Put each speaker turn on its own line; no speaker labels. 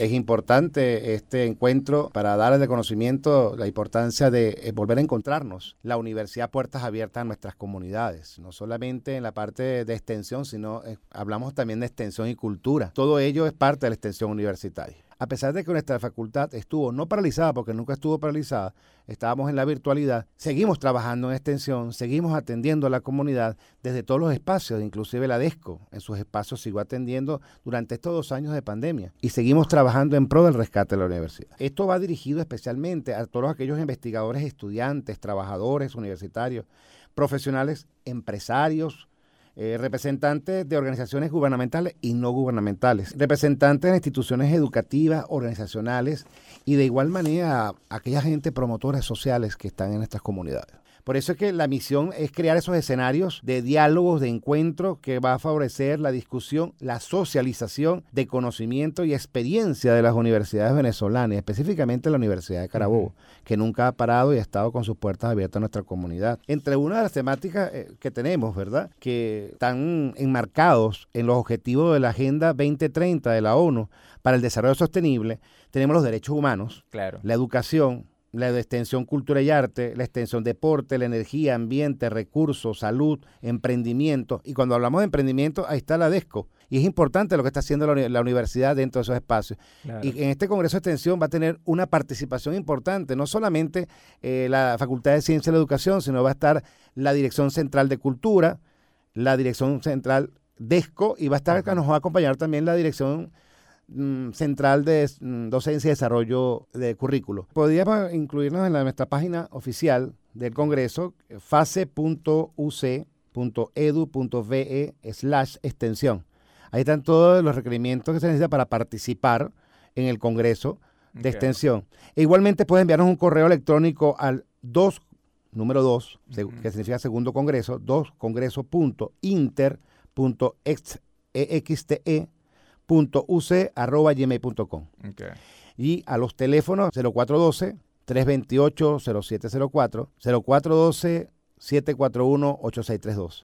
Es importante este encuentro para dar de conocimiento la importancia de eh, volver a encontrarnos. La universidad puertas abiertas a nuestras comunidades, no solamente en la parte de extensión, sino eh, hablamos también de extensión y cultura. Todo ello es parte de la extensión universitaria a pesar de que nuestra facultad estuvo no paralizada, porque nunca estuvo paralizada, estábamos en la virtualidad, seguimos trabajando en extensión, seguimos atendiendo a la comunidad desde todos los espacios, inclusive la DESCO en sus espacios siguió atendiendo durante estos dos años de pandemia y seguimos trabajando en pro del rescate de la universidad. Esto va dirigido especialmente a todos aquellos investigadores, estudiantes, trabajadores universitarios, profesionales, empresarios, eh, representantes de organizaciones gubernamentales y no gubernamentales, representantes de instituciones educativas, organizacionales y de igual manera aquella gente promotores sociales que están en estas comunidades. Por eso es que la misión es crear esos escenarios de diálogos, de encuentro que va a favorecer la discusión, la socialización de conocimiento y experiencia de las universidades venezolanas, específicamente la Universidad de Carabobo, que nunca ha parado y ha estado con sus puertas abiertas a nuestra comunidad. Entre una de las temáticas eh, que tenemos, ¿verdad? Que están enmarcados en los objetivos de la Agenda 2030 de la ONU para el desarrollo sostenible, tenemos los derechos humanos, la educación, la extensión cultura y arte, la extensión deporte, la energía, ambiente, recursos, salud, emprendimiento. Y cuando hablamos de emprendimiento, ahí está la DESCO. Y es importante lo que está haciendo la, universidad dentro de esos espacios. Y en este Congreso de Extensión va a tener una participación importante, no solamente eh, la Facultad de Ciencia y la Educación, sino va a estar la Dirección Central de Cultura, la Dirección Central DESCO, y va a estar, nos va a acompañar también la Dirección central de mm, docencia y desarrollo de currículo. Podríamos incluirnos en nuestra página oficial del Congreso, fase.uc.edu.ve slash extensión. Ahí están todos los requerimientos que se necesitan para participar en el Congreso de extensión. E igualmente pueden enviarnos un correo electrónico al 2, número 2, que significa segundo congreso, 2 congreso.inter.exte uc.gmail.com. Y a los teléfonos 0412 328 0704 0412 741 8632.